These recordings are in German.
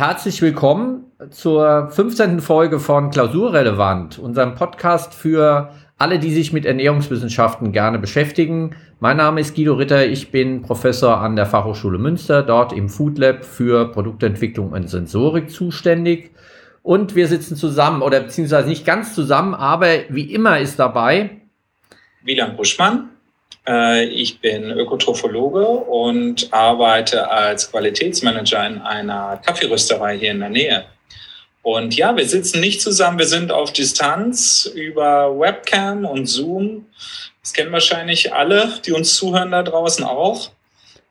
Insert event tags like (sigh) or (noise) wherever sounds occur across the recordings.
herzlich willkommen zur 15. Folge von Klausurrelevant, unserem Podcast für alle, die sich mit Ernährungswissenschaften gerne beschäftigen. Mein Name ist Guido Ritter, ich bin Professor an der Fachhochschule Münster, dort im Food Lab für Produktentwicklung und Sensorik zuständig. Und wir sitzen zusammen, oder beziehungsweise nicht ganz zusammen, aber wie immer ist dabei Wieland Buschmann. Äh, ich bin Ökotrophologe und arbeite als Qualitätsmanager in einer Kaffeerösterei hier in der Nähe. Und ja, wir sitzen nicht zusammen, wir sind auf Distanz über Webcam und Zoom. Das kennen wahrscheinlich alle, die uns zuhören da draußen auch.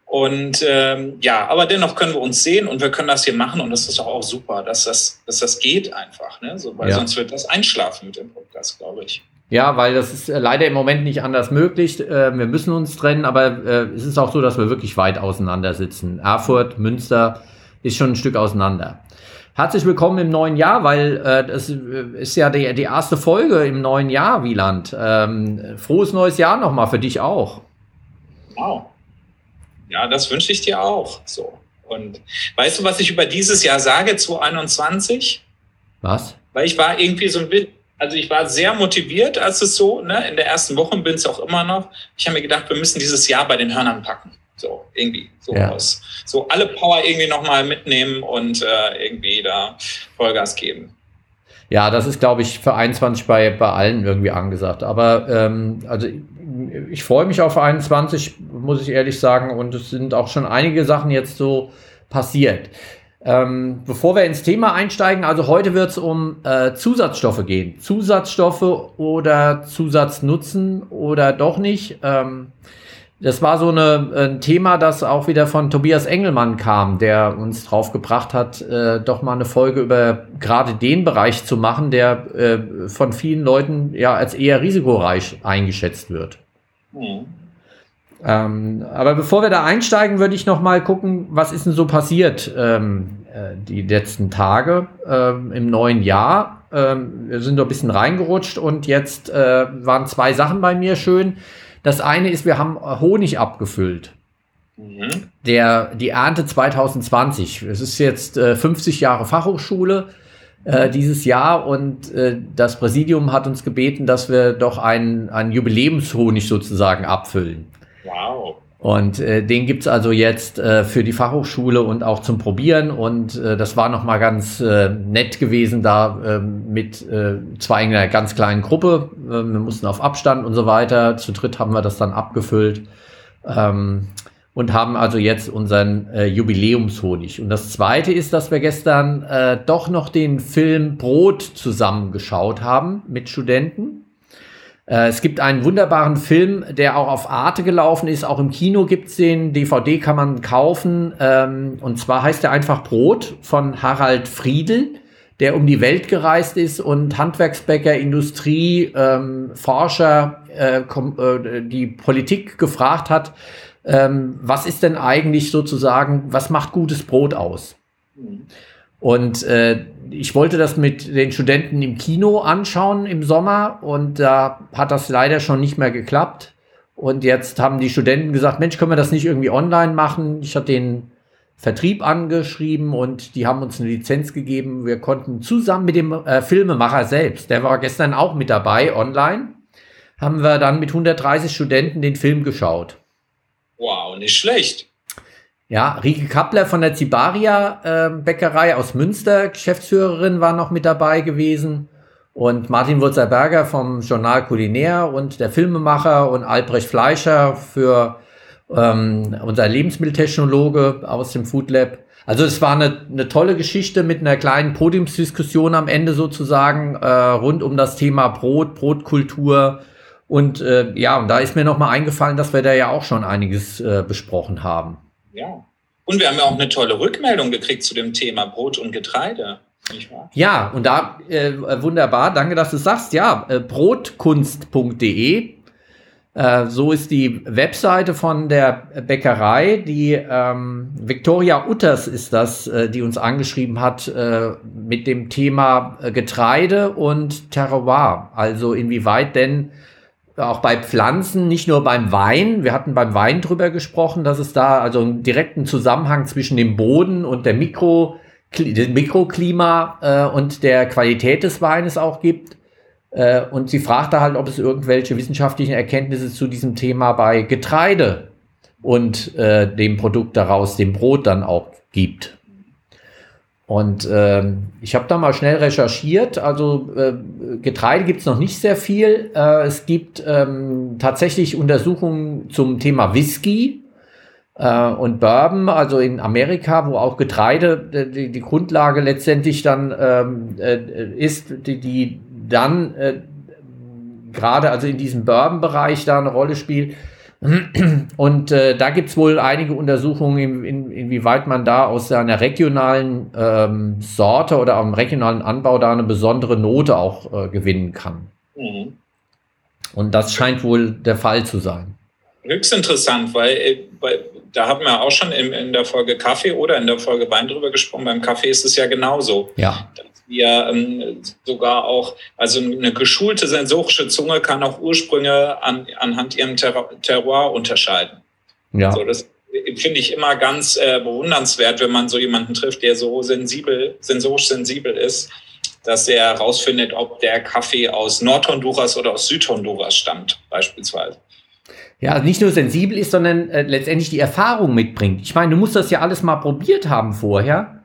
Und ähm, ja, aber dennoch können wir uns sehen und wir können das hier machen und das ist auch super, dass das, dass das geht einfach, ne? so, weil ja. sonst wird das einschlafen mit dem Podcast, glaube ich. Ja, weil das ist äh, leider im Moment nicht anders möglich. Äh, wir müssen uns trennen, aber äh, es ist auch so, dass wir wirklich weit auseinander sitzen. Erfurt, Münster ist schon ein Stück auseinander. Herzlich willkommen im neuen Jahr, weil äh, das ist ja die, die erste Folge im neuen Jahr, Wieland. Ähm, frohes neues Jahr nochmal für dich auch. Wow. Ja, das wünsche ich dir auch. So. Und weißt du, was ich über dieses Jahr sage, 2021? Was? Weil ich war irgendwie so ein bisschen, also ich war sehr motiviert, als es so, ne, in der ersten Woche bin es auch immer noch. Ich habe mir gedacht, wir müssen dieses Jahr bei den Hörnern packen. So, irgendwie, so ja. aus. So alle Power irgendwie nochmal mitnehmen und äh, irgendwie da Vollgas geben. Ja, das ist, glaube ich, für 21 bei, bei allen irgendwie angesagt. Aber ähm, also ich freue mich auf 21, muss ich ehrlich sagen. Und es sind auch schon einige Sachen jetzt so passiert. Ähm, bevor wir ins Thema einsteigen, also heute wird es um äh, Zusatzstoffe gehen. Zusatzstoffe oder Zusatznutzen oder doch nicht. Ähm, das war so eine, ein Thema, das auch wieder von Tobias Engelmann kam, der uns drauf gebracht hat, äh, doch mal eine Folge über gerade den Bereich zu machen, der äh, von vielen Leuten ja als eher risikoreich eingeschätzt wird. Mhm. Ähm, aber bevor wir da einsteigen, würde ich noch mal gucken, was ist denn so passiert ähm, äh, die letzten Tage ähm, im neuen Jahr. Ähm, wir sind doch ein bisschen reingerutscht und jetzt äh, waren zwei Sachen bei mir schön. Das eine ist, wir haben Honig abgefüllt. Mhm. Der, die Ernte 2020. Es ist jetzt äh, 50 Jahre Fachhochschule äh, dieses Jahr und äh, das Präsidium hat uns gebeten, dass wir doch einen, einen Jubiläumshonig sozusagen abfüllen. Wow. Und äh, den gibt's also jetzt äh, für die Fachhochschule und auch zum Probieren. Und äh, das war nochmal ganz äh, nett gewesen da äh, mit äh, zwei in einer ganz kleinen Gruppe. Äh, wir mussten auf Abstand und so weiter. Zu dritt haben wir das dann abgefüllt. Ähm, und haben also jetzt unseren äh, Jubiläumshonig. Und das Zweite ist, dass wir gestern äh, doch noch den Film Brot zusammengeschaut haben mit Studenten. Äh, es gibt einen wunderbaren Film, der auch auf Arte gelaufen ist. Auch im Kino gibt's den. DVD kann man kaufen. Ähm, und zwar heißt er einfach Brot von Harald Friedel, der um die Welt gereist ist und Handwerksbäcker, Industrie, ähm, Forscher, äh, äh, die Politik gefragt hat, ähm, was ist denn eigentlich sozusagen, was macht gutes Brot aus? Mhm. Und äh, ich wollte das mit den Studenten im Kino anschauen im Sommer und da hat das leider schon nicht mehr geklappt. Und jetzt haben die Studenten gesagt, Mensch, können wir das nicht irgendwie online machen? Ich hatte den Vertrieb angeschrieben und die haben uns eine Lizenz gegeben. Wir konnten zusammen mit dem äh, Filmemacher selbst, der war gestern auch mit dabei online, haben wir dann mit 130 Studenten den Film geschaut. Wow, nicht schlecht. Ja, Rike Kappler von der Zibaria äh, Bäckerei aus Münster, Geschäftsführerin, war noch mit dabei gewesen. Und Martin Wurzelberger vom Journal Kulinär und der Filmemacher und Albrecht Fleischer für ähm, unser Lebensmitteltechnologe aus dem Food Lab. Also es war eine, eine tolle Geschichte mit einer kleinen Podiumsdiskussion am Ende sozusagen äh, rund um das Thema Brot, Brotkultur. Und äh, ja, und da ist mir noch mal eingefallen, dass wir da ja auch schon einiges äh, besprochen haben. Ja. Und wir haben ja auch eine tolle Rückmeldung gekriegt zu dem Thema Brot und Getreide. Ja, und da äh, wunderbar, danke, dass du sagst. Ja, äh, brotkunst.de. Äh, so ist die Webseite von der Bäckerei. Die ähm, Victoria Utters ist das, äh, die uns angeschrieben hat äh, mit dem Thema äh, Getreide und Terroir. Also inwieweit denn auch bei Pflanzen, nicht nur beim Wein. Wir hatten beim Wein drüber gesprochen, dass es da also einen direkten Zusammenhang zwischen dem Boden und der Mikro Mikroklima äh, und der Qualität des Weines auch gibt. Äh, und sie fragte halt, ob es irgendwelche wissenschaftlichen Erkenntnisse zu diesem Thema bei Getreide und äh, dem Produkt daraus, dem Brot dann auch gibt. Und ähm, ich habe da mal schnell recherchiert. Also äh, Getreide gibt es noch nicht sehr viel. Äh, es gibt ähm, tatsächlich Untersuchungen zum Thema Whisky äh, und Bourbon, also in Amerika, wo auch Getreide äh, die, die Grundlage letztendlich dann ähm, äh, ist, die, die dann äh, gerade also in diesem Bourbon-Bereich da eine Rolle spielt. Und äh, da gibt es wohl einige Untersuchungen, in, in, inwieweit man da aus einer regionalen ähm, Sorte oder am regionalen Anbau da eine besondere Note auch äh, gewinnen kann. Mhm. Und das scheint wohl der Fall zu sein. Höchst interessant, weil, äh, weil da haben wir auch schon in, in, der Folge Kaffee oder in der Folge Wein drüber gesprochen. Beim Kaffee ist es ja genauso. Ja. Dass wir ähm, sogar auch, also eine geschulte sensorische Zunge kann auch Ursprünge an, anhand ihrem Ter Terroir unterscheiden. Ja. So, das finde ich immer ganz äh, bewundernswert, wenn man so jemanden trifft, der so sensibel, sensorisch sensibel ist, dass er herausfindet, ob der Kaffee aus Nordhonduras oder aus Südhonduras stammt, beispielsweise ja, nicht nur sensibel ist, sondern äh, letztendlich die Erfahrung mitbringt. Ich meine, du musst das ja alles mal probiert haben vorher,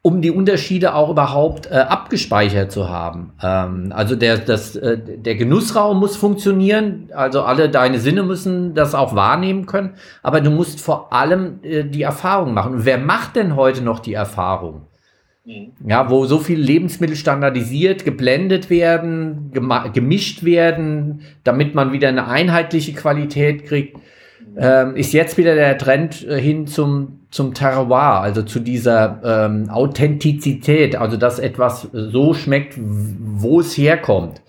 um die Unterschiede auch überhaupt äh, abgespeichert zu haben. Ähm, also der, das, äh, der Genussraum muss funktionieren, also alle deine Sinne müssen das auch wahrnehmen können, aber du musst vor allem äh, die Erfahrung machen. Und wer macht denn heute noch die Erfahrung? Mhm. Ja, wo so viele Lebensmittel standardisiert, geblendet werden, gemischt werden, damit man wieder eine einheitliche Qualität kriegt. Ähm, ist jetzt wieder der Trend äh, hin zum, zum Terroir, also zu dieser ähm, Authentizität, also dass etwas so schmeckt, wo es herkommt.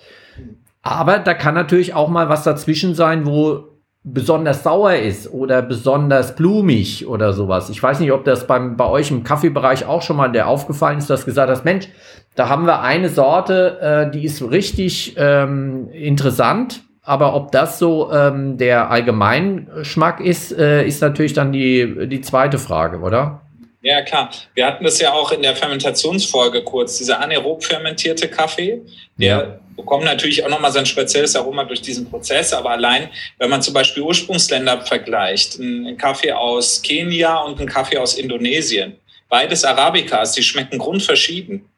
Aber da kann natürlich auch mal was dazwischen sein, wo besonders sauer ist oder besonders blumig oder sowas. Ich weiß nicht, ob das beim, bei euch im Kaffeebereich auch schon mal der aufgefallen ist, dass gesagt hast, Mensch, da haben wir eine Sorte, äh, die ist richtig ähm, interessant, aber ob das so ähm, der Allgemeinschmack ist, äh, ist natürlich dann die, die zweite Frage, oder? Ja, klar. Wir hatten das ja auch in der Fermentationsfolge kurz, dieser anaerob fermentierte Kaffee, der ja. bekommt natürlich auch nochmal sein spezielles Aroma durch diesen Prozess, aber allein, wenn man zum Beispiel Ursprungsländer vergleicht, ein Kaffee aus Kenia und ein Kaffee aus Indonesien, beides Arabicas, die schmecken grundverschieden.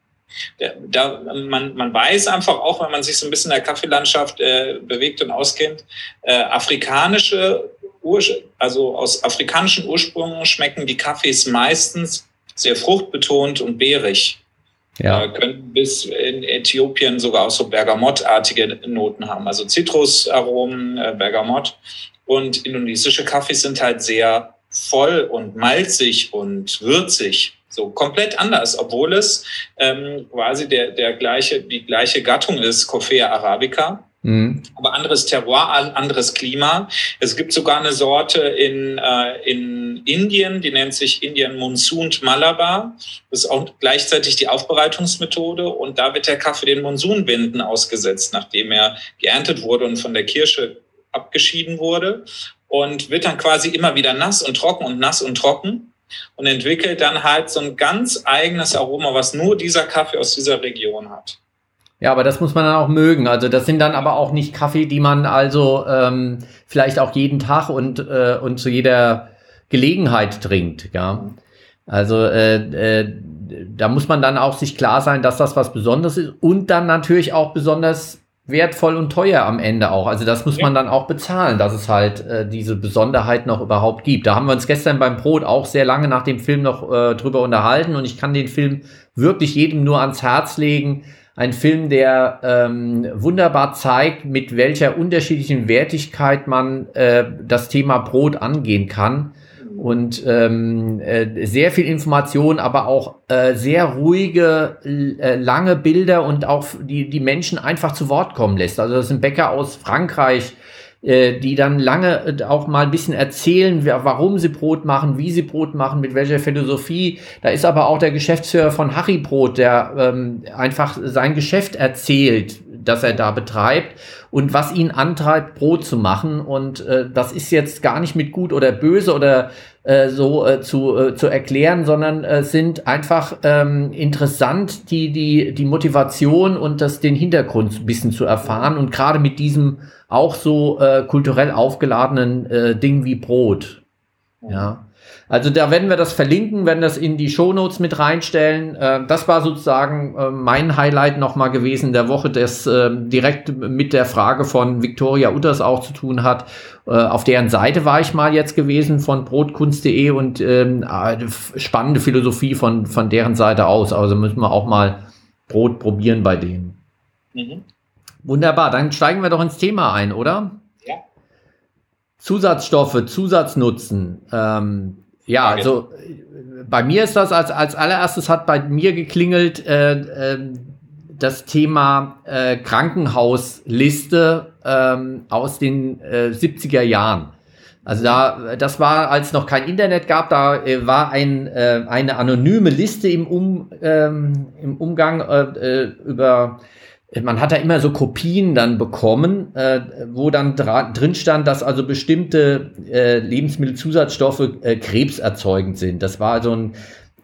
Da, man, man weiß einfach auch, wenn man sich so ein bisschen in der Kaffeelandschaft äh, bewegt und auskennt, äh, afrikanische also aus afrikanischen Ursprüngen schmecken die Kaffees meistens sehr fruchtbetont und beerig. Ja. Äh, können bis in Äthiopien sogar auch so Bergamottartige Noten haben, also Zitrusaromen, äh, Bergamott. Und indonesische Kaffees sind halt sehr voll und malzig und würzig. So komplett anders, obwohl es ähm, quasi der, der gleiche, die gleiche Gattung ist, Coffea arabica. Mhm. Aber anderes Terroir, anderes Klima. Es gibt sogar eine Sorte in, äh, in Indien, die nennt sich Indian Monsoon Malabar. Das ist auch gleichzeitig die Aufbereitungsmethode. Und da wird der Kaffee den Monsunwinden ausgesetzt, nachdem er geerntet wurde und von der Kirsche abgeschieden wurde. Und wird dann quasi immer wieder nass und trocken und nass und trocken und entwickelt dann halt so ein ganz eigenes Aroma, was nur dieser Kaffee aus dieser Region hat. Ja, aber das muss man dann auch mögen. Also das sind dann aber auch nicht Kaffee, die man also ähm, vielleicht auch jeden Tag und, äh, und zu jeder Gelegenheit trinkt. Ja. Also äh, äh, da muss man dann auch sich klar sein, dass das was Besonderes ist und dann natürlich auch besonders wertvoll und teuer am Ende auch. Also das muss man dann auch bezahlen, dass es halt äh, diese Besonderheit noch überhaupt gibt. Da haben wir uns gestern beim Brot auch sehr lange nach dem Film noch äh, drüber unterhalten und ich kann den Film wirklich jedem nur ans Herz legen ein Film, der ähm, wunderbar zeigt, mit welcher unterschiedlichen Wertigkeit man äh, das Thema Brot angehen kann. Und ähm, äh, sehr viel Information, aber auch äh, sehr ruhige, äh, lange Bilder und auch die, die Menschen einfach zu Wort kommen lässt. Also das sind Bäcker aus Frankreich, äh, die dann lange äh, auch mal ein bisschen erzählen, warum sie Brot machen, wie sie Brot machen, mit welcher Philosophie. Da ist aber auch der Geschäftsführer von Harry Brot, der ähm, einfach sein Geschäft erzählt, das er da betreibt und was ihn antreibt, Brot zu machen. Und äh, das ist jetzt gar nicht mit gut oder böse oder äh, so äh, zu, äh, zu erklären, sondern äh, sind einfach ähm, interessant, die, die, die Motivation und das, den Hintergrund ein bisschen zu erfahren und gerade mit diesem auch so äh, kulturell aufgeladenen äh, Ding wie Brot. Ja. Also da werden wir das verlinken, werden das in die Shownotes mit reinstellen. Äh, das war sozusagen äh, mein Highlight nochmal gewesen der Woche, das äh, direkt mit der Frage von Victoria Utters auch zu tun hat. Äh, auf deren Seite war ich mal jetzt gewesen von brotkunst.de und ähm, spannende Philosophie von, von deren Seite aus. Also müssen wir auch mal Brot probieren bei denen. Mhm. Wunderbar, dann steigen wir doch ins Thema ein, oder? Ja. Zusatzstoffe, Zusatznutzen. Ähm, ja, also bei mir ist das als, als allererstes hat bei mir geklingelt äh, äh, das Thema äh, Krankenhausliste ähm, aus den äh, 70er Jahren. Also da, das war, als noch kein Internet gab, da äh, war ein, äh, eine anonyme Liste im, um, ähm, im Umgang äh, äh über man hat da immer so Kopien dann bekommen, äh, wo dann drin stand, dass also bestimmte äh, Lebensmittelzusatzstoffe äh, krebserzeugend sind. Das war also ein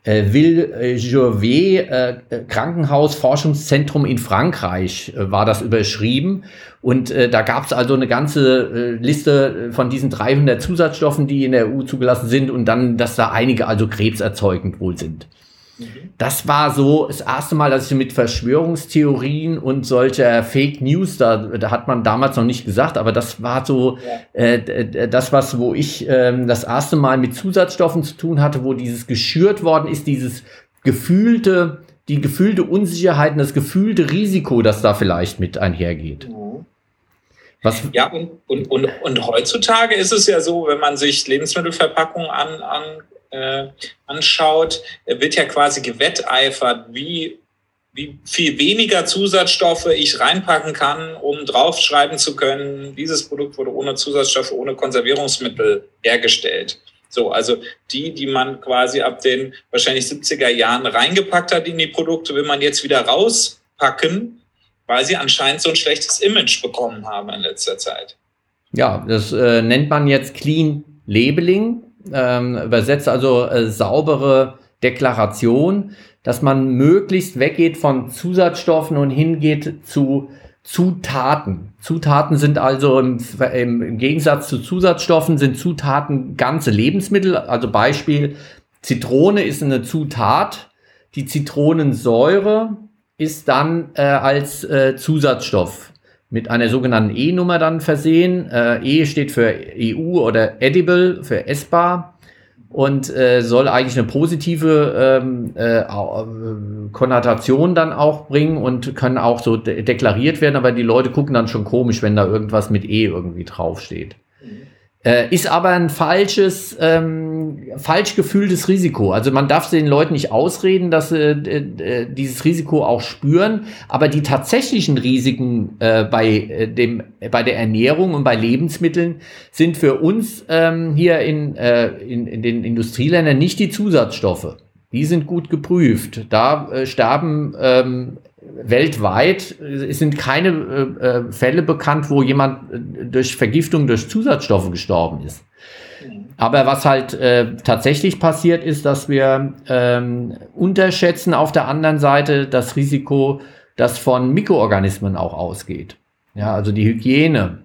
äh, Ville äh, Gervais äh, Krankenhausforschungszentrum in Frankreich, äh, war das überschrieben. Und äh, da gab es also eine ganze äh, Liste von diesen 300 Zusatzstoffen, die in der EU zugelassen sind und dann, dass da einige also krebserzeugend wohl sind. Das war so das erste Mal, dass ich mit Verschwörungstheorien und solcher Fake News, da, da hat man damals noch nicht gesagt, aber das war so ja. äh, das, was, wo ich äh, das erste Mal mit Zusatzstoffen zu tun hatte, wo dieses geschürt worden ist, dieses gefühlte, die gefühlte Unsicherheit und das gefühlte Risiko, das da vielleicht mit einhergeht. Mhm. Was? Ja, und, und, und, und heutzutage ist es ja so, wenn man sich Lebensmittelverpackungen an, an äh, anschaut, wird ja quasi gewetteifert, wie, wie viel weniger Zusatzstoffe ich reinpacken kann, um draufschreiben zu können, dieses Produkt wurde ohne Zusatzstoffe, ohne Konservierungsmittel hergestellt. So, also die, die man quasi ab den wahrscheinlich 70er Jahren reingepackt hat in die Produkte, will man jetzt wieder rauspacken, weil sie anscheinend so ein schlechtes Image bekommen haben in letzter Zeit. Ja, das äh, nennt man jetzt Clean Labeling ähm, übersetzt also äh, saubere Deklaration, dass man möglichst weggeht von Zusatzstoffen und hingeht zu Zutaten. Zutaten sind also im, im, Gegensatz zu Zusatzstoffen sind Zutaten ganze Lebensmittel. Also Beispiel Zitrone ist eine Zutat. Die Zitronensäure ist dann äh, als äh, Zusatzstoff mit einer sogenannten E-Nummer dann versehen. Äh, e steht für EU oder Edible, für essbar und äh, soll eigentlich eine positive ähm, äh, Konnotation dann auch bringen und kann auch so de deklariert werden, aber die Leute gucken dann schon komisch, wenn da irgendwas mit E irgendwie draufsteht. Äh, ist aber ein falsches, ähm, falsch gefühltes Risiko. Also man darf den Leuten nicht ausreden, dass sie äh, dieses Risiko auch spüren, aber die tatsächlichen Risiken äh, bei, äh, dem, bei der Ernährung und bei Lebensmitteln sind für uns ähm, hier in, äh, in, in den Industrieländern nicht die Zusatzstoffe. Die sind gut geprüft. Da äh, sterben ähm, weltweit sind keine äh, äh, Fälle bekannt, wo jemand äh, durch Vergiftung durch Zusatzstoffe gestorben ist. Aber was halt äh, tatsächlich passiert ist, dass wir ähm, unterschätzen auf der anderen Seite das Risiko, das von Mikroorganismen auch ausgeht. Ja, also die Hygiene.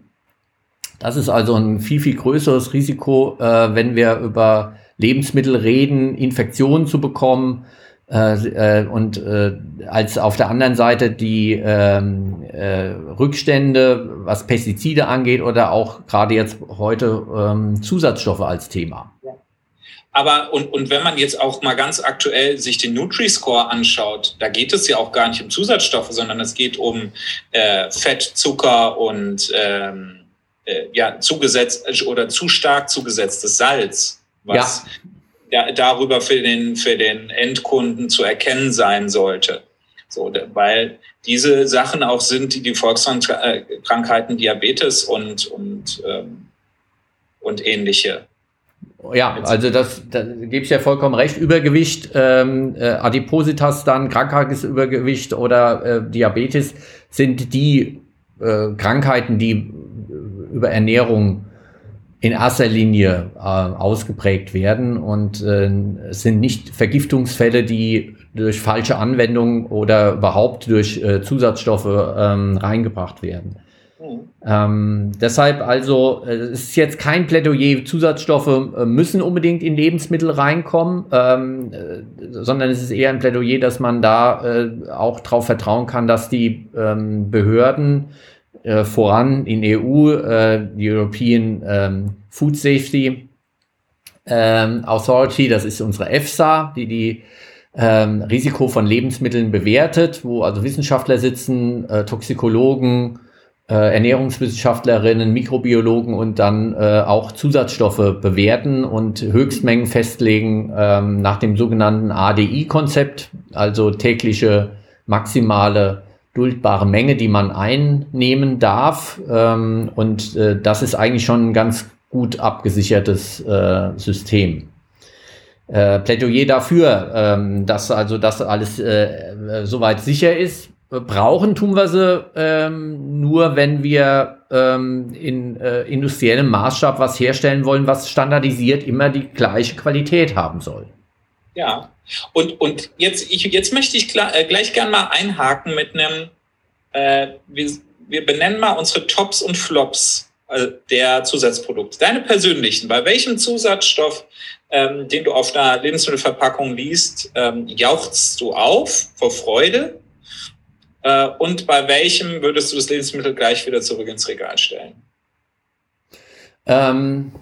Das ist also ein viel, viel größeres Risiko, äh, wenn wir über Lebensmittel reden, Infektionen zu bekommen, äh, äh, und äh, als auf der anderen Seite die ähm, äh, Rückstände, was Pestizide angeht oder auch gerade jetzt heute ähm, Zusatzstoffe als Thema. Aber und, und wenn man jetzt auch mal ganz aktuell sich den Nutri-Score anschaut, da geht es ja auch gar nicht um Zusatzstoffe, sondern es geht um äh, Fett, Zucker und ähm, äh, ja, zugesetzt oder zu stark zugesetztes Salz, was ja ja, darüber für den, für den Endkunden zu erkennen sein sollte. So, weil diese Sachen auch sind, die die Volkskrankheiten Diabetes und, und, ähm, und ähnliche. Ja, also das, da gebe ich ja vollkommen recht. Übergewicht, ähm, äh, Adipositas dann, krankheitliches Übergewicht oder äh, Diabetes sind die äh, Krankheiten, die über Ernährung in erster Linie äh, ausgeprägt werden und äh, es sind nicht Vergiftungsfälle, die durch falsche Anwendung oder überhaupt durch äh, Zusatzstoffe ähm, reingebracht werden. Mhm. Ähm, deshalb also, äh, es ist jetzt kein Plädoyer, Zusatzstoffe äh, müssen unbedingt in Lebensmittel reinkommen, ähm, äh, sondern es ist eher ein Plädoyer, dass man da auch darauf vertrauen kann, dass die ähm, Behörden äh, voran in EU, äh, die European ähm, Food Safety ähm, Authority, das ist unsere EFSA, die die ähm, Risiko von Lebensmitteln bewertet, wo also Wissenschaftler sitzen, äh, Toxikologen, äh, Ernährungswissenschaftlerinnen, Mikrobiologen und dann äh, auch Zusatzstoffe bewerten und Höchstmengen festlegen ähm, nach dem sogenannten ADI-Konzept, also tägliche maximale duldbare Menge, die man einnehmen darf. Ähm, und äh, das ist eigentlich schon ein ganz gut abgesichertes äh, System. Äh, Plädoyer dafür, ähm, dass also das alles äh, soweit sicher ist. Brauchen tun wir sie ähm, nur, wenn wir ähm, in äh, industriellem Maßstab was herstellen wollen, was standardisiert immer die gleiche Qualität haben soll. Ja, und, und jetzt, ich, jetzt möchte ich klar, äh, gleich gern mal einhaken mit einem, äh, wir, wir benennen mal unsere Tops und Flops äh, der Zusatzprodukte. Deine persönlichen, bei welchem Zusatzstoff, ähm, den du auf einer Lebensmittelverpackung liest, ähm, jauchzt du auf vor Freude? Äh, und bei welchem würdest du das Lebensmittel gleich wieder zurück ins Regal stellen? Ähm,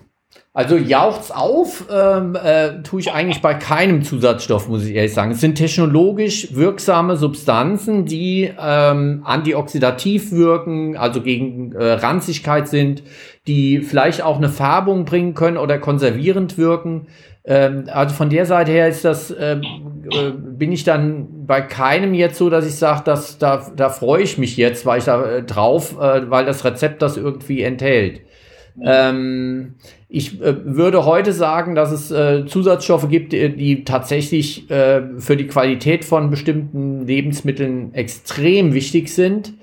also jaucht's auf, ähm, äh, tue ich eigentlich bei keinem Zusatzstoff, muss ich ehrlich sagen. Es sind technologisch wirksame Substanzen, die ähm, antioxidativ wirken, also gegen äh, Ranzigkeit sind, die vielleicht auch eine Färbung bringen können oder konservierend wirken. Ähm, also von der Seite her ist das, ähm, äh, bin ich dann bei keinem jetzt so, dass ich sage, dass da, da freue ich mich jetzt, weil ich da äh, drauf, äh, weil das Rezept das irgendwie enthält. Ähm, ich äh, würde heute sagen, dass es äh, Zusatzstoffe gibt, die, die tatsächlich äh, für die Qualität von bestimmten Lebensmitteln extrem wichtig sind.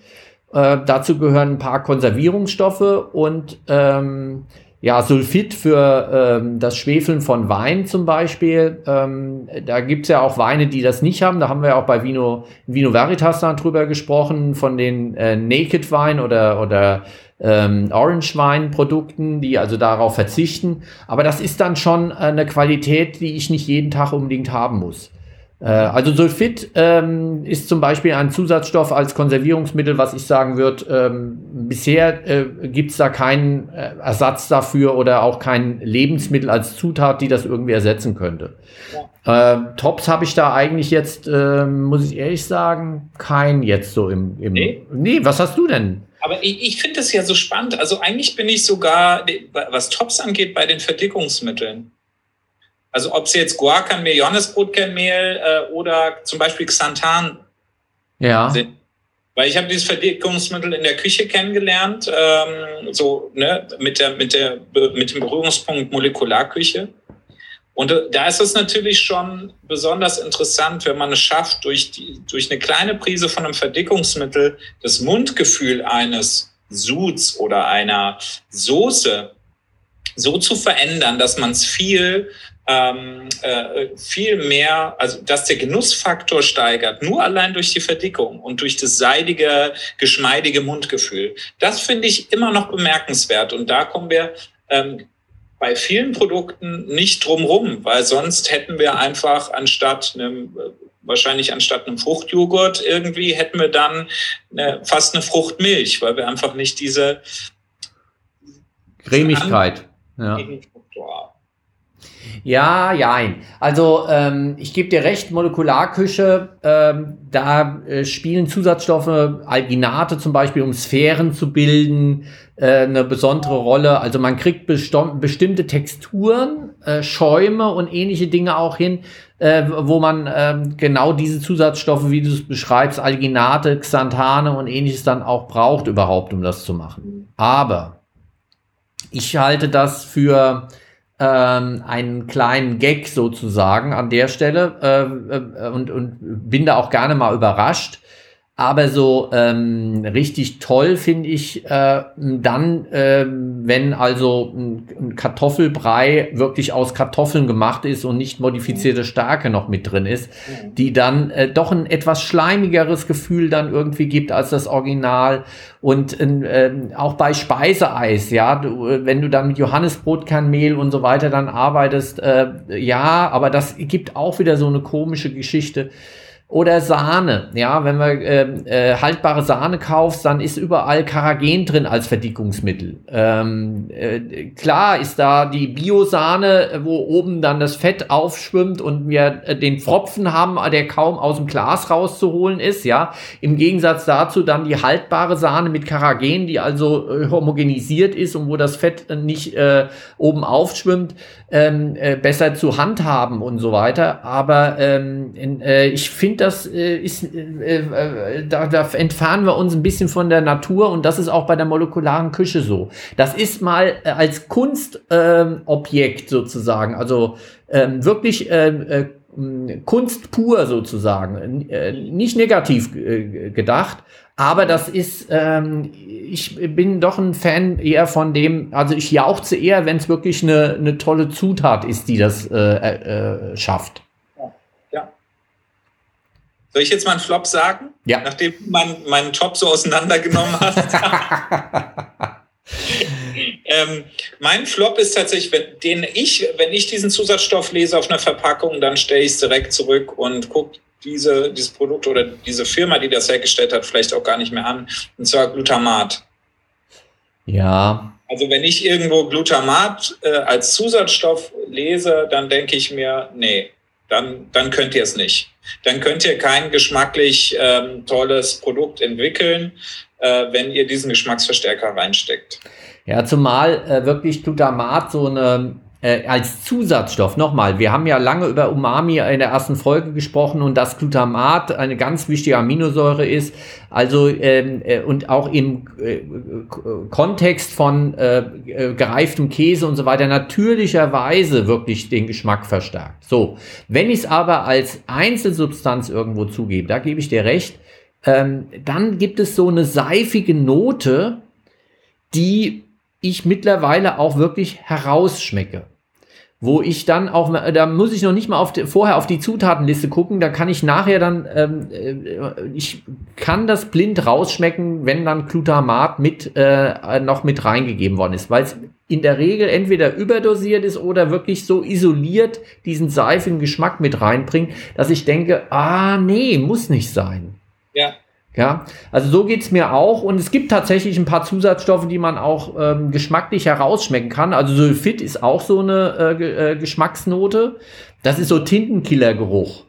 Äh, dazu gehören ein paar Konservierungsstoffe und ähm, ja, Sulfid für ähm, das Schwefeln von Wein zum Beispiel. Ähm, da gibt's ja auch Weine, die das nicht haben. Da haben wir ja auch bei Vino, Vino Veritas dann drüber gesprochen, von den äh, Naked Wein oder, oder ähm, Orange Wein Produkten, die also darauf verzichten. Aber das ist dann schon eine Qualität, die ich nicht jeden Tag unbedingt haben muss. Äh, also Sulfid ähm, ist zum Beispiel ein Zusatzstoff als Konservierungsmittel, was ich sagen würde, ähm, bisher äh, gibt es da keinen äh, Ersatz dafür oder auch kein Lebensmittel als Zutat, die das irgendwie ersetzen könnte. Ja. Äh, Tops habe ich da eigentlich jetzt, ähm, muss ich ehrlich sagen, kein jetzt so im, im nee. nee, was hast du denn? Aber ich, ich finde es ja so spannend. Also eigentlich bin ich sogar, was Tops angeht, bei den Verdickungsmitteln. Also ob es jetzt Guacanmehl, Johannesbrotkernmehl äh, oder zum Beispiel Xanthan ja. sind. Weil ich habe dieses Verdickungsmittel in der Küche kennengelernt, ähm, so ne, mit, der, mit, der, mit dem Berührungspunkt Molekularküche. Und äh, da ist es natürlich schon besonders interessant, wenn man es schafft, durch, die, durch eine kleine Prise von einem Verdickungsmittel das Mundgefühl eines Suds oder einer Soße so zu verändern, dass man es viel ähm, äh, viel mehr, also dass der Genussfaktor steigert, nur allein durch die Verdickung und durch das seidige, geschmeidige Mundgefühl. Das finde ich immer noch bemerkenswert. Und da kommen wir ähm, bei vielen Produkten nicht drumrum, weil sonst hätten wir einfach anstatt einem wahrscheinlich anstatt einem Fruchtjoghurt irgendwie hätten wir dann eine, fast eine Fruchtmilch, weil wir einfach nicht diese Cremigkeit. Ja. Ja, jein. Also ähm, ich gebe dir recht, Molekularküche, ähm, da äh, spielen Zusatzstoffe, Alginate zum Beispiel, um Sphären zu bilden, äh, eine besondere Rolle. Also man kriegt bestimmte Texturen, äh, Schäume und ähnliche Dinge auch hin, äh, wo man äh, genau diese Zusatzstoffe, wie du es beschreibst, Alginate, Xanthane und ähnliches dann auch braucht überhaupt, um das zu machen. Aber ich halte das für ähm, einen kleinen Gag sozusagen an der Stelle äh, äh, und, und bin da auch gerne mal überrascht. Aber so ähm, richtig toll finde ich äh, dann, äh, wenn also ein Kartoffelbrei wirklich aus Kartoffeln gemacht ist und nicht modifizierte Stärke noch mit drin ist, die dann äh, doch ein etwas schleimigeres Gefühl dann irgendwie gibt als das Original. Und äh, auch bei Speiseeis, ja, du, wenn du dann mit Johannesbrotkernmehl und so weiter dann arbeitest, äh, ja, aber das gibt auch wieder so eine komische Geschichte. Oder Sahne, ja, wenn man äh, äh, haltbare Sahne kauft, dann ist überall Karagen drin als Verdickungsmittel. Ähm, äh, klar ist da die Biosahne, wo oben dann das Fett aufschwimmt und wir äh, den Pfropfen haben, der kaum aus dem Glas rauszuholen ist, ja. Im Gegensatz dazu dann die haltbare Sahne mit Karagen, die also äh, homogenisiert ist und wo das Fett nicht äh, oben aufschwimmt, ähm, besser zu handhaben und so weiter. Aber ähm, in, ich finde das äh, ist, äh, äh, da, da, entfernen wir uns ein bisschen von der Natur und das ist auch bei der molekularen Küche so. Das ist mal äh, als Kunstobjekt ähm, sozusagen, also ähm, wirklich ähm, äh, Kunst pur sozusagen, äh, nicht negativ gedacht, aber das ist, ähm, ich bin doch ein Fan eher von dem, also ich jauchze eher, wenn es wirklich eine, eine tolle Zutat ist, die das äh, äh, schafft. Soll ich jetzt mal einen Flop sagen? Ja. Nachdem du mein, meinen Top so auseinandergenommen (laughs) hast. (laughs) ähm, mein Flop ist tatsächlich, wenn, den ich, wenn ich diesen Zusatzstoff lese auf einer Verpackung, dann stelle ich es direkt zurück und gucke diese, dieses Produkt oder diese Firma, die das hergestellt hat, vielleicht auch gar nicht mehr an. Und zwar Glutamat. Ja. Also wenn ich irgendwo Glutamat äh, als Zusatzstoff lese, dann denke ich mir, nee, dann, dann könnt ihr es nicht. Dann könnt ihr kein geschmacklich ähm, tolles Produkt entwickeln, äh, wenn ihr diesen Geschmacksverstärker reinsteckt. Ja, zumal äh, wirklich Glutamat so eine äh, als Zusatzstoff, nochmal, wir haben ja lange über Umami in der ersten Folge gesprochen und dass Glutamat eine ganz wichtige Aminosäure ist, also ähm, äh, und auch im äh, Kontext von äh, äh, gereiftem Käse und so weiter natürlicherweise wirklich den Geschmack verstärkt. So, wenn ich es aber als Einzelsubstanz irgendwo zugebe, da gebe ich dir recht, ähm, dann gibt es so eine seifige Note, die ich mittlerweile auch wirklich herausschmecke. Wo ich dann auch, da muss ich noch nicht mal auf die, vorher auf die Zutatenliste gucken, da kann ich nachher dann, ähm, äh, ich kann das blind rausschmecken, wenn dann Glutamat mit, äh, noch mit reingegeben worden ist, weil es in der Regel entweder überdosiert ist oder wirklich so isoliert diesen seifigen Geschmack mit reinbringt, dass ich denke, ah, nee, muss nicht sein. Ja. Also so geht's mir auch. Und es gibt tatsächlich ein paar Zusatzstoffe, die man auch ähm, geschmacklich herausschmecken kann. Also Sulfit ist auch so eine äh, äh, Geschmacksnote. Das ist so Tintenkillergeruch.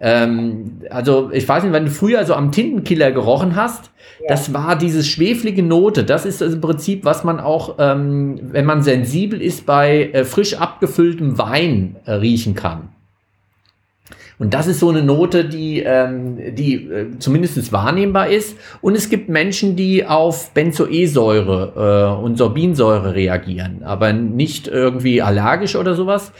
Ähm, also ich weiß nicht, wenn du früher so am Tintenkiller gerochen hast, ja. das war diese schweflige Note. Das ist also im Prinzip, was man auch, ähm, wenn man sensibel ist, bei äh, frisch abgefülltem Wein äh, riechen kann. Und das ist so eine Note, die, ähm, die äh, zumindest wahrnehmbar ist. Und es gibt Menschen, die auf Benzoesäure äh, und Sorbinsäure reagieren, aber nicht irgendwie allergisch oder sowas.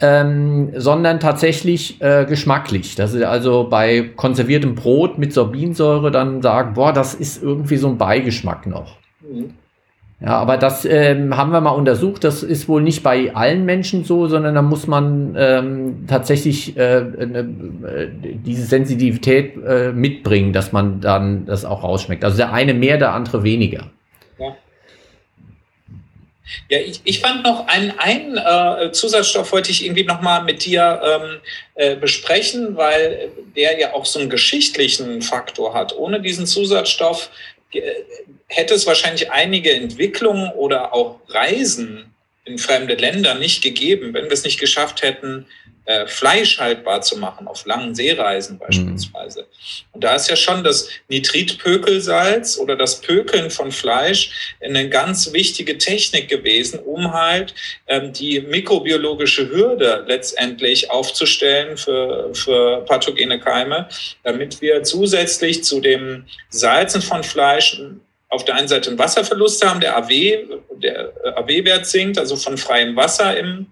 Ähm, sondern tatsächlich äh, geschmacklich. Das ist also bei konserviertem Brot mit Sorbinsäure dann sagen, boah, das ist irgendwie so ein Beigeschmack noch. Mhm. Ja, aber das ähm, haben wir mal untersucht. Das ist wohl nicht bei allen Menschen so, sondern da muss man ähm, tatsächlich äh, äh, diese Sensitivität äh, mitbringen, dass man dann das auch rausschmeckt. Also der eine mehr, der andere weniger. Ja. Ja, ich, ich fand noch einen, einen äh, Zusatzstoff wollte ich irgendwie nochmal mit dir ähm, äh, besprechen, weil der ja auch so einen geschichtlichen Faktor hat. Ohne diesen Zusatzstoff hätte es wahrscheinlich einige Entwicklungen oder auch Reisen in fremde Länder nicht gegeben, wenn wir es nicht geschafft hätten, äh, Fleisch haltbar zu machen, auf langen Seereisen beispielsweise. Mhm. Und da ist ja schon das Nitritpökelsalz oder das Pökeln von Fleisch eine ganz wichtige Technik gewesen, um halt ähm, die mikrobiologische Hürde letztendlich aufzustellen für, für pathogene Keime, damit wir zusätzlich zu dem Salzen von Fleisch auf der einen Seite einen Wasserverlust haben, der AW, der AW-Wert sinkt, also von freiem Wasser im,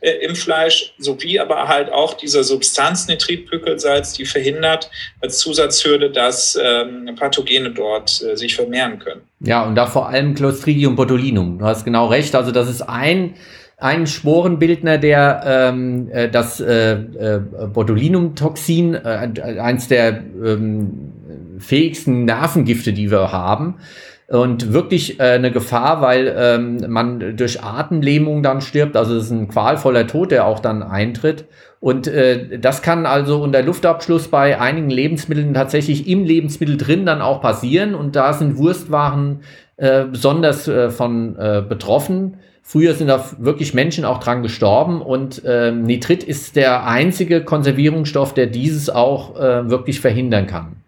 äh, im Fleisch, sowie aber halt auch dieser Substanz Nitritpückelsalz, die verhindert als Zusatzhürde, dass ähm, Pathogene dort äh, sich vermehren können. Ja, und da vor allem Clostridium botulinum. Du hast genau recht. Also das ist ein ein Sporenbildner, der ähm, äh, das äh, äh, Botulinumtoxin, äh, eins der ähm, fähigsten Nervengifte, die wir haben, und wirklich äh, eine Gefahr, weil ähm, man durch Atemlähmung dann stirbt. Also es ist ein qualvoller Tod, der auch dann eintritt. Und äh, das kann also unter Luftabschluss bei einigen Lebensmitteln tatsächlich im Lebensmittel drin dann auch passieren. Und da sind Wurstwaren äh, besonders äh, von äh, betroffen. Früher sind da wirklich Menschen auch dran gestorben und äh, Nitrit ist der einzige Konservierungsstoff, der dieses auch äh, wirklich verhindern kann.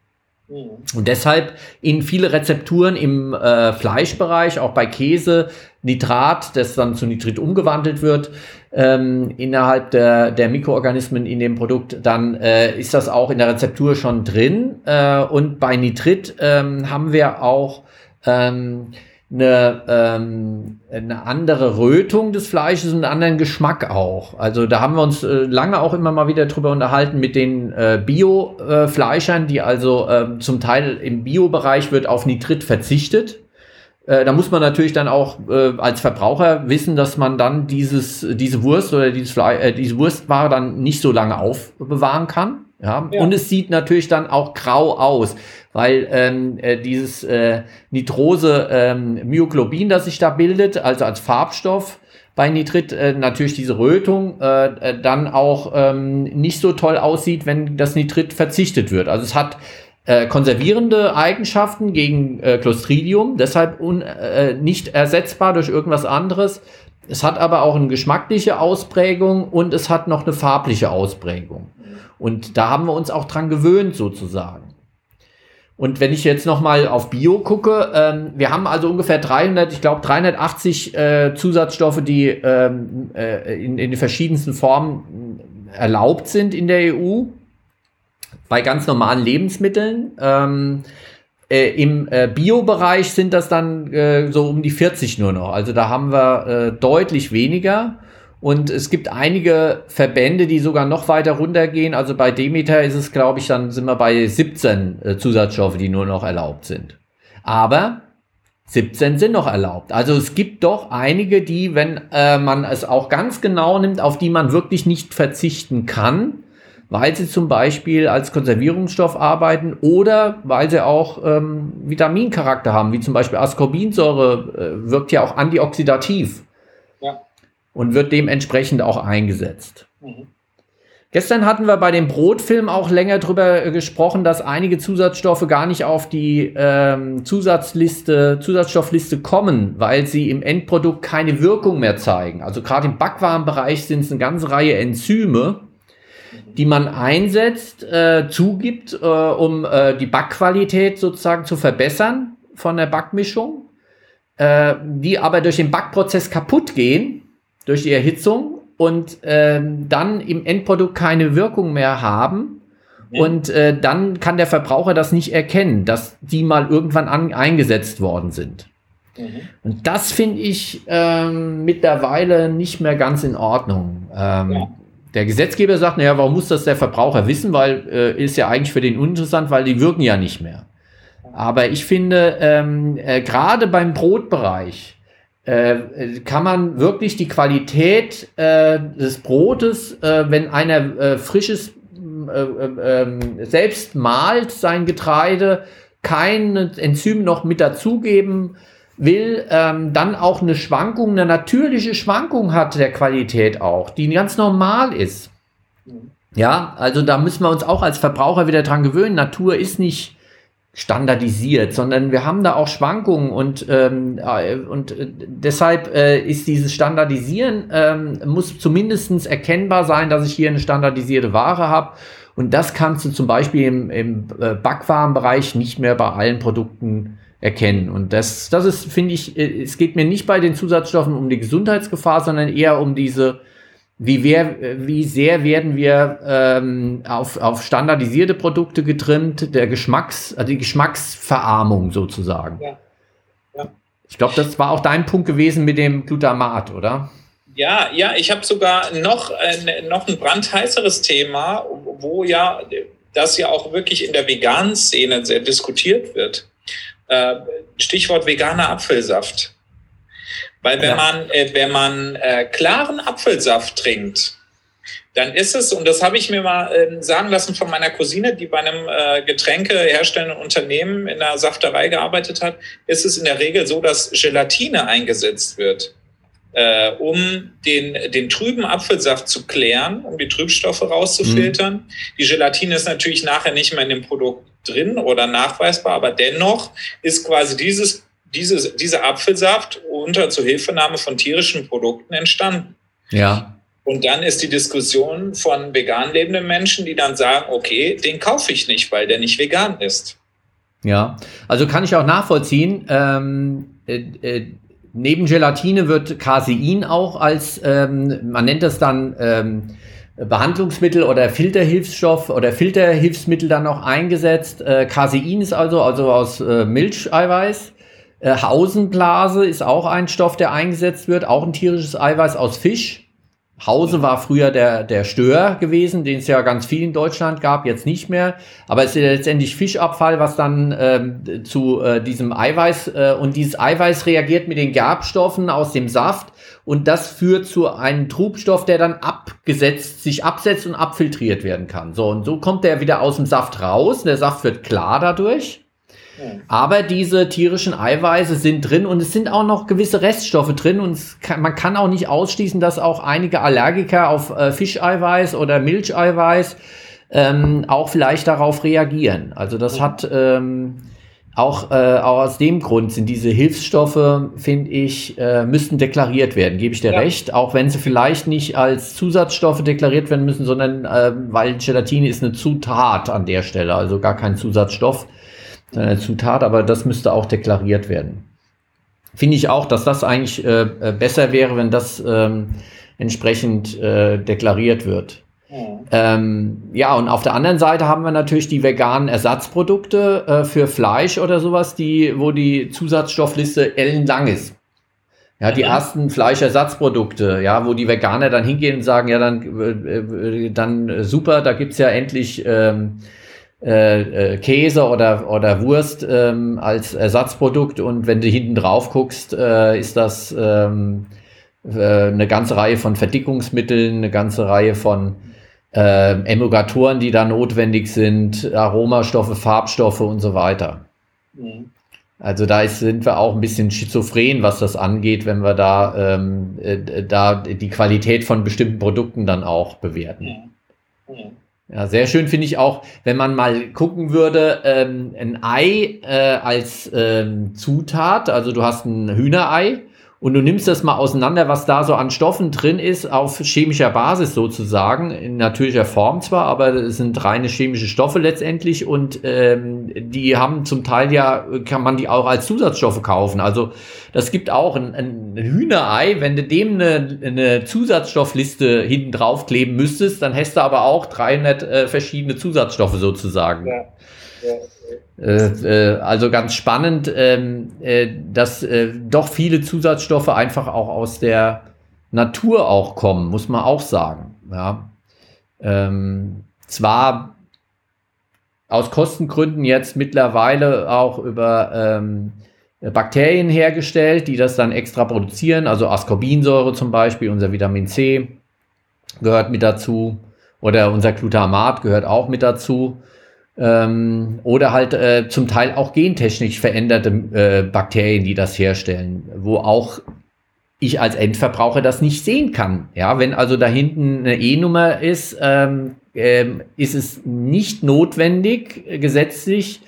Mhm. Und deshalb in viele Rezepturen im äh, Fleischbereich, auch bei Käse, Nitrat, das dann zu Nitrit umgewandelt wird, ähm, innerhalb der, der Mikroorganismen in dem Produkt, dann äh, ist das auch in der Rezeptur schon drin. Äh, und bei Nitrit ähm, haben wir auch ähm, eine, ähm, eine andere Rötung des Fleisches und einen anderen Geschmack auch. Also da haben wir uns äh, lange auch immer mal wieder drüber unterhalten mit den äh, Bio-Fleischern, äh, die also äh, zum Teil im Bio-Bereich wird auf Nitrit verzichtet. Äh, da muss man natürlich dann auch äh, als Verbraucher wissen, dass man dann dieses, diese Wurst oder dieses Fle äh, diese Wurstware dann nicht so lange aufbewahren kann. Ja? ja? Und es sieht natürlich dann auch grau aus weil ähm, äh, dieses äh, Nitrose ähm, Myoglobin, das sich da bildet, also als Farbstoff bei Nitrit äh, natürlich diese Rötung äh, äh, dann auch ähm, nicht so toll aussieht, wenn das Nitrit verzichtet wird. Also es hat äh, konservierende Eigenschaften gegen äh, Clostridium, deshalb un, äh, nicht ersetzbar durch irgendwas anderes. Es hat aber auch eine geschmackliche Ausprägung und es hat noch eine farbliche Ausprägung. Und da haben wir uns auch dran gewöhnt sozusagen. Und wenn ich jetzt noch mal auf Bio gucke, ähm, wir haben also ungefähr 300, ich glaube 380 äh, Zusatzstoffe, die ähm, äh, in, in den verschiedensten Formen erlaubt sind in der EU bei ganz normalen Lebensmitteln. Ähm, äh, Im äh, Bio-Bereich sind das dann äh, so um die 40 nur noch. Also da haben wir äh, deutlich weniger. Und es gibt einige Verbände, die sogar noch weiter runtergehen. Also bei Demeter ist es, glaube ich, dann sind wir bei 17 äh, Zusatzstoffe, die nur noch erlaubt sind. Aber 17 sind noch erlaubt. Also es gibt doch einige, die, wenn äh, man es auch ganz genau nimmt, auf die man wirklich nicht verzichten kann, weil sie zum Beispiel als Konservierungsstoff arbeiten oder weil sie auch ähm, Vitamincharakter haben, wie zum Beispiel Ascorbinsäure äh, wirkt ja auch antioxidativ und wird dementsprechend auch eingesetzt. Mhm. Gestern hatten wir bei dem Brotfilm auch länger darüber äh, gesprochen, dass einige Zusatzstoffe gar nicht auf die ähm, Zusatzliste, Zusatzstoffliste kommen, weil sie im Endprodukt keine Wirkung mehr zeigen. Also gerade im Backwarenbereich sind es eine ganze Reihe Enzyme, die man einsetzt, äh, zugibt, äh, um äh, die Backqualität sozusagen zu verbessern von der Backmischung, äh, die aber durch den Backprozess kaputt gehen durch die Erhitzung und ähm, dann im Endprodukt keine Wirkung mehr haben. Und äh, dann kann der Verbraucher das nicht erkennen, dass die mal irgendwann an, eingesetzt worden sind. Mhm. Und das finde ich ähm, mittlerweile nicht mehr ganz in Ordnung. Ähm, ja. Der Gesetzgeber sagt, naja, warum muss das der Verbraucher wissen? Weil äh, ist ja eigentlich für den uninteressant, weil die wirken ja nicht mehr. Aber ich finde, ähm, äh, gerade beim Brotbereich, äh, kann man wirklich die Qualität äh, des Brotes, äh, wenn einer äh, frisches äh, äh, ähm, selbst malt sein Getreide, kein Enzym noch mit dazugeben will, ähm, dann auch eine Schwankung, eine natürliche Schwankung hat der Qualität auch, die ganz normal ist. Ja, also da müssen wir uns auch als Verbraucher wieder dran gewöhnen. Natur ist nicht standardisiert, sondern wir haben da auch Schwankungen und, ähm, äh, und äh, deshalb äh, ist dieses Standardisieren, ähm, muss zumindest erkennbar sein, dass ich hier eine standardisierte Ware habe. Und das kannst du zum Beispiel im, im äh, Backwarenbereich nicht mehr bei allen Produkten erkennen. Und das, das ist, finde ich, es geht mir nicht bei den Zusatzstoffen um die Gesundheitsgefahr, sondern eher um diese wie, wer, wie sehr werden wir ähm, auf, auf standardisierte Produkte getrimmt, der Geschmacks, also die Geschmacksverarmung sozusagen. Ja. Ich glaube, das war auch dein Punkt gewesen mit dem Glutamat, oder? Ja, ja, ich habe sogar noch, äh, noch ein brandheißeres Thema, wo ja das ja auch wirklich in der veganen Szene sehr diskutiert wird. Äh, Stichwort veganer Apfelsaft. Weil wenn ja. man, äh, wenn man äh, klaren Apfelsaft trinkt, dann ist es, und das habe ich mir mal äh, sagen lassen von meiner Cousine, die bei einem äh, Getränkeherstellenden Unternehmen in der Safterei gearbeitet hat, ist es in der Regel so, dass Gelatine eingesetzt wird, äh, um den, den trüben Apfelsaft zu klären, um die Trübstoffe rauszufiltern. Mhm. Die Gelatine ist natürlich nachher nicht mehr in dem Produkt drin oder nachweisbar, aber dennoch ist quasi dieses, dieses, dieser Apfelsaft unter Zuhilfenahme von tierischen Produkten entstanden. Ja. Und dann ist die Diskussion von vegan lebenden Menschen, die dann sagen, okay, den kaufe ich nicht, weil der nicht vegan ist. Ja, also kann ich auch nachvollziehen. Ähm, äh, äh, neben Gelatine wird Casein auch als, ähm, man nennt das dann ähm, Behandlungsmittel oder Filterhilfsstoff oder Filterhilfsmittel dann auch eingesetzt. Äh, Casein ist also, also aus äh, Milcheiweiß. Äh, Hausenblase ist auch ein Stoff, der eingesetzt wird, auch ein tierisches Eiweiß aus Fisch. Hause war früher der, der Stör gewesen, den es ja ganz viel in Deutschland gab, jetzt nicht mehr. Aber es ist ja letztendlich Fischabfall, was dann ähm, zu äh, diesem Eiweiß äh, und dieses Eiweiß reagiert mit den Gerbstoffen aus dem Saft und das führt zu einem Trubstoff, der dann abgesetzt, sich absetzt und abfiltriert werden kann. So, und so kommt der wieder aus dem Saft raus. Der Saft wird klar dadurch. Aber diese tierischen Eiweiße sind drin und es sind auch noch gewisse Reststoffe drin und kann, man kann auch nicht ausschließen, dass auch einige Allergiker auf äh, Fischeiweiß oder Milcheiweiß ähm, auch vielleicht darauf reagieren. Also das hat ähm, auch, äh, auch aus dem Grund sind diese Hilfsstoffe, finde ich, äh, müssten deklariert werden, gebe ich dir ja. recht, auch wenn sie vielleicht nicht als Zusatzstoffe deklariert werden müssen, sondern äh, weil Gelatine ist eine Zutat an der Stelle, also gar kein Zusatzstoff seine Zutat, aber das müsste auch deklariert werden. Finde ich auch, dass das eigentlich äh, äh, besser wäre, wenn das ähm, entsprechend äh, deklariert wird. Mhm. Ähm, ja, und auf der anderen Seite haben wir natürlich die veganen Ersatzprodukte äh, für Fleisch oder sowas, die, wo die Zusatzstoffliste ellenlang ist. Ja, die mhm. ersten Fleischersatzprodukte, ja, wo die Veganer dann hingehen und sagen, ja, dann, äh, äh dann super, da gibt's ja endlich ähm, äh, äh, Käse oder, oder Wurst ähm, als Ersatzprodukt und wenn du hinten drauf guckst, äh, ist das ähm, äh, eine ganze Reihe von Verdickungsmitteln, eine ganze Reihe von äh, Emulgatoren, die da notwendig sind, Aromastoffe, Farbstoffe und so weiter. Mhm. Also da ist, sind wir auch ein bisschen schizophren, was das angeht, wenn wir da, ähm, äh, da die Qualität von bestimmten Produkten dann auch bewerten. Mhm. Mhm. Ja, sehr schön finde ich auch, wenn man mal gucken würde, ähm, ein Ei äh, als ähm, Zutat, also du hast ein Hühnerei und du nimmst das mal auseinander, was da so an Stoffen drin ist, auf chemischer Basis sozusagen, in natürlicher Form zwar, aber es sind reine chemische Stoffe letztendlich und ähm, die haben zum Teil ja, kann man die auch als Zusatzstoffe kaufen. Also das gibt auch ein, ein Hühnerei, wenn du dem eine, eine Zusatzstoffliste hinten draufkleben müsstest, dann hast du aber auch 300 äh, verschiedene Zusatzstoffe sozusagen. Ja. Ja. Äh, äh, also ganz spannend, ähm, äh, dass äh, doch viele Zusatzstoffe einfach auch aus der Natur auch kommen, muss man auch sagen. Ja. Ähm, zwar aus Kostengründen jetzt mittlerweile auch über ähm, Bakterien hergestellt, die das dann extra produzieren, also Ascorbinsäure zum Beispiel, unser Vitamin C gehört mit dazu oder unser Glutamat gehört auch mit dazu. Ähm, oder halt äh, zum Teil auch gentechnisch veränderte äh, Bakterien, die das herstellen, wo auch ich als Endverbraucher das nicht sehen kann. Ja, wenn also da hinten eine E-Nummer ist, ähm, ähm, ist es nicht notwendig, gesetzlich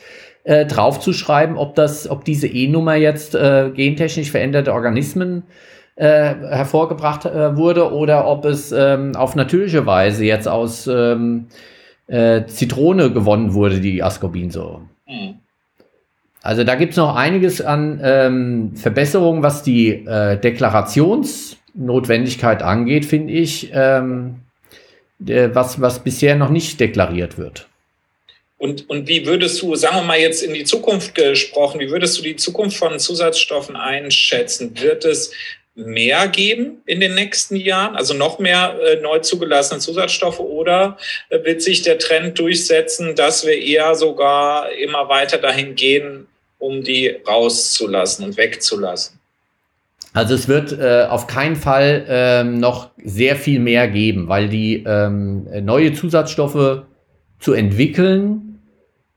äh, draufzuschreiben, ob das, ob diese E-Nummer jetzt äh, gentechnisch veränderte Organismen äh, hervorgebracht äh, wurde oder ob es ähm, auf natürliche Weise jetzt aus ähm, äh, Zitrone gewonnen wurde, die Ascorbinsäure. Mhm. Also da gibt es noch einiges an ähm, Verbesserungen, was die äh, Deklarationsnotwendigkeit angeht, finde ich, ähm, was, was bisher noch nicht deklariert wird. Und, und wie würdest du, sagen wir mal jetzt in die Zukunft gesprochen, wie würdest du die Zukunft von Zusatzstoffen einschätzen? Wird es mehr geben in den nächsten Jahren, also noch mehr äh, neu zugelassene Zusatzstoffe oder äh, wird sich der Trend durchsetzen, dass wir eher sogar immer weiter dahin gehen, um die rauszulassen und wegzulassen? Also es wird äh, auf keinen Fall ähm, noch sehr viel mehr geben, weil die ähm, neue Zusatzstoffe zu entwickeln,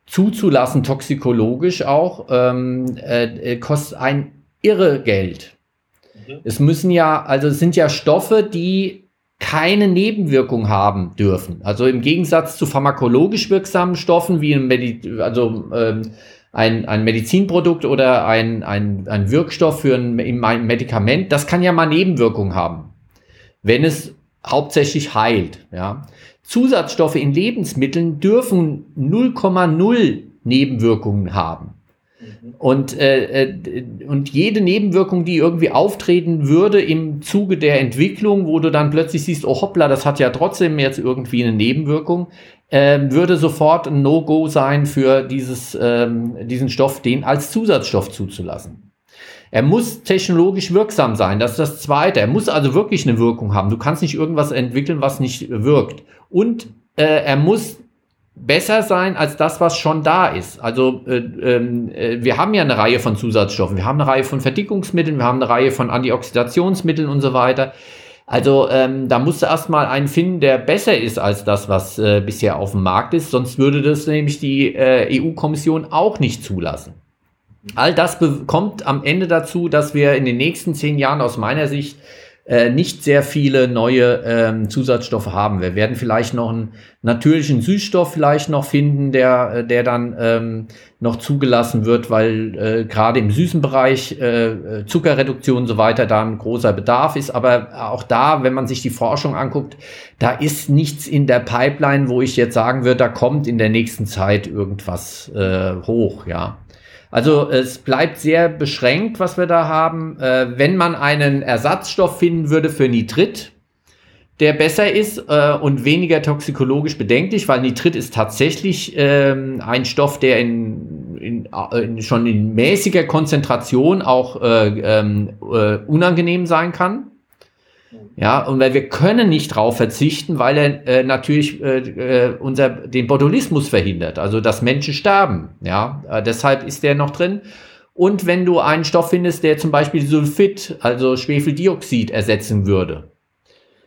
zuzulassen, toxikologisch auch, ähm, äh, kostet ein irre Geld. Mhm. Es müssen ja, also es sind ja Stoffe, die keine Nebenwirkung haben dürfen. Also im Gegensatz zu pharmakologisch wirksamen Stoffen wie ein, Medi also, ähm, ein, ein Medizinprodukt oder ein, ein, ein Wirkstoff für ein, ein Medikament, das kann ja mal Nebenwirkungen haben, wenn es hauptsächlich heilt. Ja. Zusatzstoffe in Lebensmitteln dürfen 0,0 Nebenwirkungen haben. Und, äh, äh, und jede Nebenwirkung, die irgendwie auftreten würde im Zuge der Entwicklung, wo du dann plötzlich siehst, oh hoppla, das hat ja trotzdem jetzt irgendwie eine Nebenwirkung, äh, würde sofort ein No-Go sein für dieses, ähm, diesen Stoff, den als Zusatzstoff zuzulassen. Er muss technologisch wirksam sein, das ist das Zweite. Er muss also wirklich eine Wirkung haben. Du kannst nicht irgendwas entwickeln, was nicht wirkt. Und äh, er muss besser sein als das, was schon da ist. Also äh, äh, wir haben ja eine Reihe von Zusatzstoffen, wir haben eine Reihe von Verdickungsmitteln, wir haben eine Reihe von Antioxidationsmitteln und so weiter. Also ähm, da musst du erstmal einen finden, der besser ist als das, was äh, bisher auf dem Markt ist, sonst würde das nämlich die äh, EU-Kommission auch nicht zulassen. All das kommt am Ende dazu, dass wir in den nächsten zehn Jahren aus meiner Sicht äh, nicht sehr viele neue ähm, Zusatzstoffe haben. Wir werden vielleicht noch einen natürlichen Süßstoff vielleicht noch finden, der, äh, der dann ähm, noch zugelassen wird, weil äh, gerade im süßen Bereich äh, äh, Zuckerreduktion und so weiter da ein großer Bedarf ist. Aber auch da, wenn man sich die Forschung anguckt, da ist nichts in der Pipeline, wo ich jetzt sagen würde, da kommt in der nächsten Zeit irgendwas äh, hoch, ja. Also es bleibt sehr beschränkt, was wir da haben. Äh, wenn man einen Ersatzstoff finden würde für Nitrit, der besser ist äh, und weniger toxikologisch bedenklich, weil Nitrit ist tatsächlich ähm, ein Stoff, der in, in, in, schon in mäßiger Konzentration auch äh, ähm, äh, unangenehm sein kann. Ja, und weil wir können nicht drauf verzichten, weil er äh, natürlich äh, äh, unser, den Botulismus verhindert, also dass Menschen sterben. Ja, äh, deshalb ist der noch drin. Und wenn du einen Stoff findest, der zum Beispiel Sulfid, also Schwefeldioxid, ersetzen würde,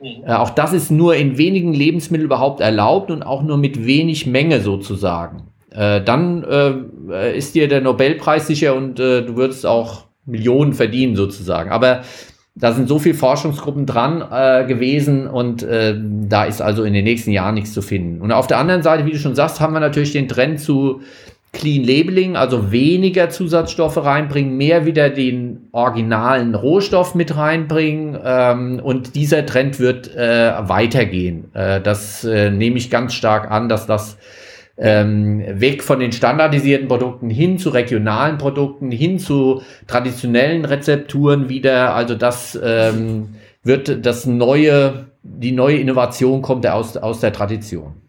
mhm. äh, auch das ist nur in wenigen Lebensmitteln überhaupt erlaubt und auch nur mit wenig Menge sozusagen. Äh, dann äh, ist dir der Nobelpreis sicher und äh, du würdest auch Millionen verdienen sozusagen. Aber da sind so viele Forschungsgruppen dran äh, gewesen und äh, da ist also in den nächsten Jahren nichts zu finden. Und auf der anderen Seite, wie du schon sagst, haben wir natürlich den Trend zu Clean Labeling, also weniger Zusatzstoffe reinbringen, mehr wieder den originalen Rohstoff mit reinbringen. Ähm, und dieser Trend wird äh, weitergehen. Äh, das äh, nehme ich ganz stark an, dass das ähm, weg von den standardisierten Produkten hin zu regionalen Produkten, hin zu traditionellen Rezepturen wieder. Also das ähm, wird das neue, die neue Innovation kommt aus, aus der Tradition.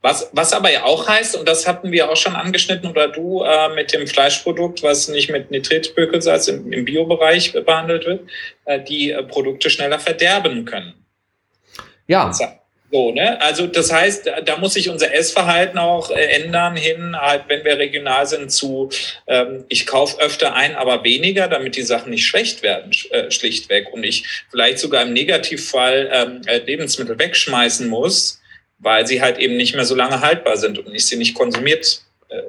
Was, was aber ja auch heißt, und das hatten wir auch schon angeschnitten oder du äh, mit dem Fleischprodukt, was nicht mit Nitritbökelsalz im, im Biobereich behandelt wird, äh, die äh, Produkte schneller verderben können. Ja. So, ne? Also das heißt, da muss sich unser Essverhalten auch äh, ändern hin, halt, wenn wir regional sind, zu ähm, ich kaufe öfter ein, aber weniger, damit die Sachen nicht schlecht werden, äh, schlichtweg. Und ich vielleicht sogar im Negativfall ähm, äh, Lebensmittel wegschmeißen muss, weil sie halt eben nicht mehr so lange haltbar sind und ich sie nicht konsumiert äh, äh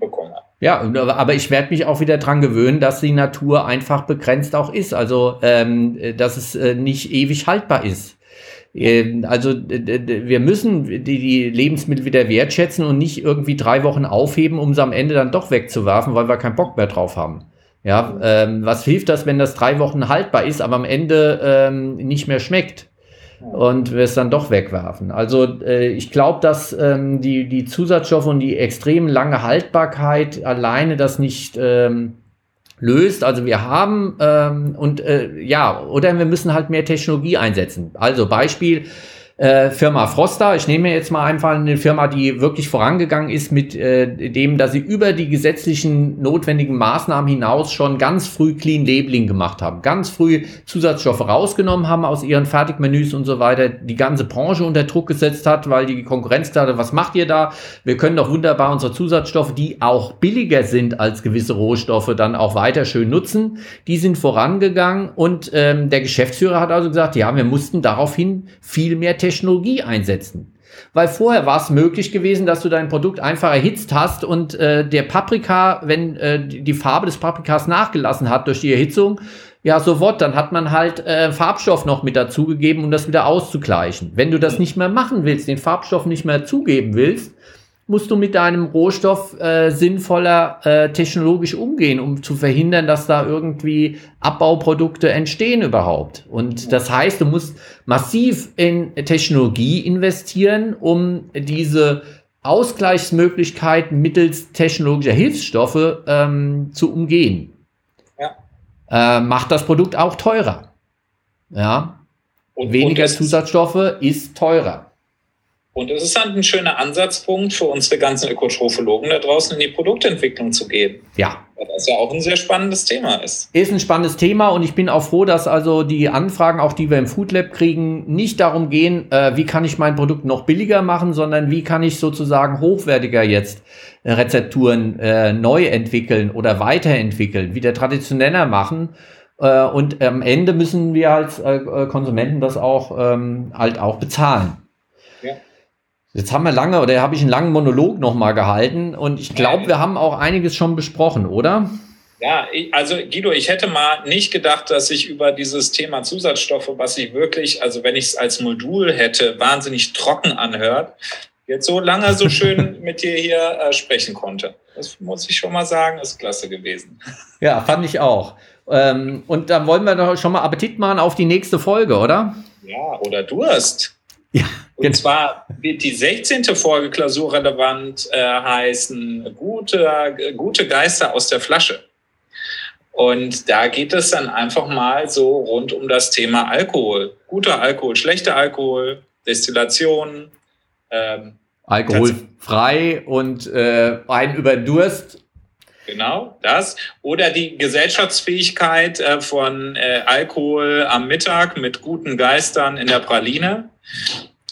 bekomme. Ja, aber ich werde mich auch wieder dran gewöhnen, dass die Natur einfach begrenzt auch ist. Also, ähm, dass es äh, nicht ewig haltbar ist. Ähm, also wir müssen die, die, Lebensmittel wieder wertschätzen und nicht irgendwie drei Wochen aufheben, um sie am Ende dann doch wegzuwerfen, weil wir keinen Bock mehr drauf haben. Ja, ähm, was hilft das, wenn das drei Wochen haltbar ist, aber am Ende ähm, nicht mehr schmeckt und wir es dann doch wegwerfen? Also äh, ich glaube, dass ähm, die, die Zusatzstoffe und die extrem lange Haltbarkeit alleine das nicht ähm, löst. Also wir haben ähm, und äh, ja, oder wir müssen halt mehr Technologie einsetzen. Also Beispiel, äh, Firma Froster. Ich nehme jetzt mal einfach eine Firma, die wirklich vorangegangen ist mit äh, dem, dass sie über die gesetzlichen notwendigen Maßnahmen hinaus schon ganz früh Clean Labeling gemacht haben, ganz früh Zusatzstoffe rausgenommen haben aus ihren Fertigmenüs und so weiter, die ganze Branche unter Druck gesetzt hat, weil die Konkurrenz da, was macht ihr da? Wir können doch wunderbar unsere Zusatzstoffe, die auch billiger sind als gewisse Rohstoffe, dann auch weiter schön nutzen. Die sind vorangegangen und ähm, der Geschäftsführer hat also gesagt, ja, wir mussten daraufhin viel mehr Technologie einsetzen. Weil vorher war es möglich gewesen, dass du dein Produkt einfach erhitzt hast und äh, der Paprika, wenn äh, die Farbe des Paprikas nachgelassen hat durch die Erhitzung, ja, so what, dann hat man halt äh, Farbstoff noch mit dazugegeben, um das wieder auszugleichen. Wenn du das nicht mehr machen willst, den Farbstoff nicht mehr zugeben willst, musst du mit deinem Rohstoff äh, sinnvoller äh, technologisch umgehen, um zu verhindern, dass da irgendwie Abbauprodukte entstehen überhaupt. Und das heißt, du musst massiv in Technologie investieren, um diese Ausgleichsmöglichkeiten mittels technologischer Hilfsstoffe ähm, zu umgehen. Ja. Äh, macht das Produkt auch teurer. Ja. Und, Weniger und Zusatzstoffe ist teurer. Und es ist halt ein schöner Ansatzpunkt für unsere ganzen Ökotrophologen da draußen in die Produktentwicklung zu gehen. Ja. Weil das ja auch ein sehr spannendes Thema ist. Ist ein spannendes Thema und ich bin auch froh, dass also die Anfragen, auch die wir im Food Lab kriegen, nicht darum gehen, äh, wie kann ich mein Produkt noch billiger machen, sondern wie kann ich sozusagen hochwertiger jetzt äh, Rezepturen äh, neu entwickeln oder weiterentwickeln, wieder traditioneller machen. Äh, und am Ende müssen wir als äh, Konsumenten das auch ähm, halt auch bezahlen. Jetzt haben wir lange, oder habe ich einen langen Monolog nochmal gehalten und ich glaube, wir haben auch einiges schon besprochen, oder? Ja, also Guido, ich hätte mal nicht gedacht, dass ich über dieses Thema Zusatzstoffe, was ich wirklich, also wenn ich es als Modul hätte, wahnsinnig trocken anhört, jetzt so lange so schön (laughs) mit dir hier äh, sprechen konnte. Das muss ich schon mal sagen, ist klasse gewesen. Ja, fand ich auch. Ähm, und dann wollen wir doch schon mal Appetit machen auf die nächste Folge, oder? Ja, oder Durst. Ja, und genau. zwar wird die 16. Folge klausurrelevant äh, heißen gute, gute Geister aus der Flasche. Und da geht es dann einfach mal so rund um das Thema Alkohol. Guter Alkohol, schlechter Alkohol, Destillation. Ähm, Alkoholfrei und äh, ein über Durst. Genau, das. Oder die Gesellschaftsfähigkeit äh, von äh, Alkohol am Mittag mit guten Geistern in der Praline.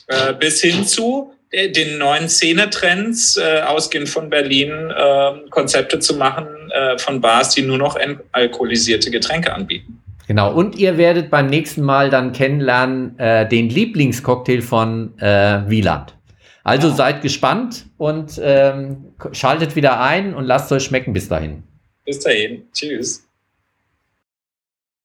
Äh, bis hin zu den neuen Szenetrends, ausgehend von Berlin, äh, Konzepte zu machen von Bars, die nur noch alkoholisierte Getränke anbieten. Genau, und ihr werdet beim nächsten Mal dann kennenlernen den Lieblingscocktail von Wieland. Also ja. seid gespannt und ähm, schaltet wieder ein und lasst euch schmecken bis dahin. Bis dahin. Tschüss.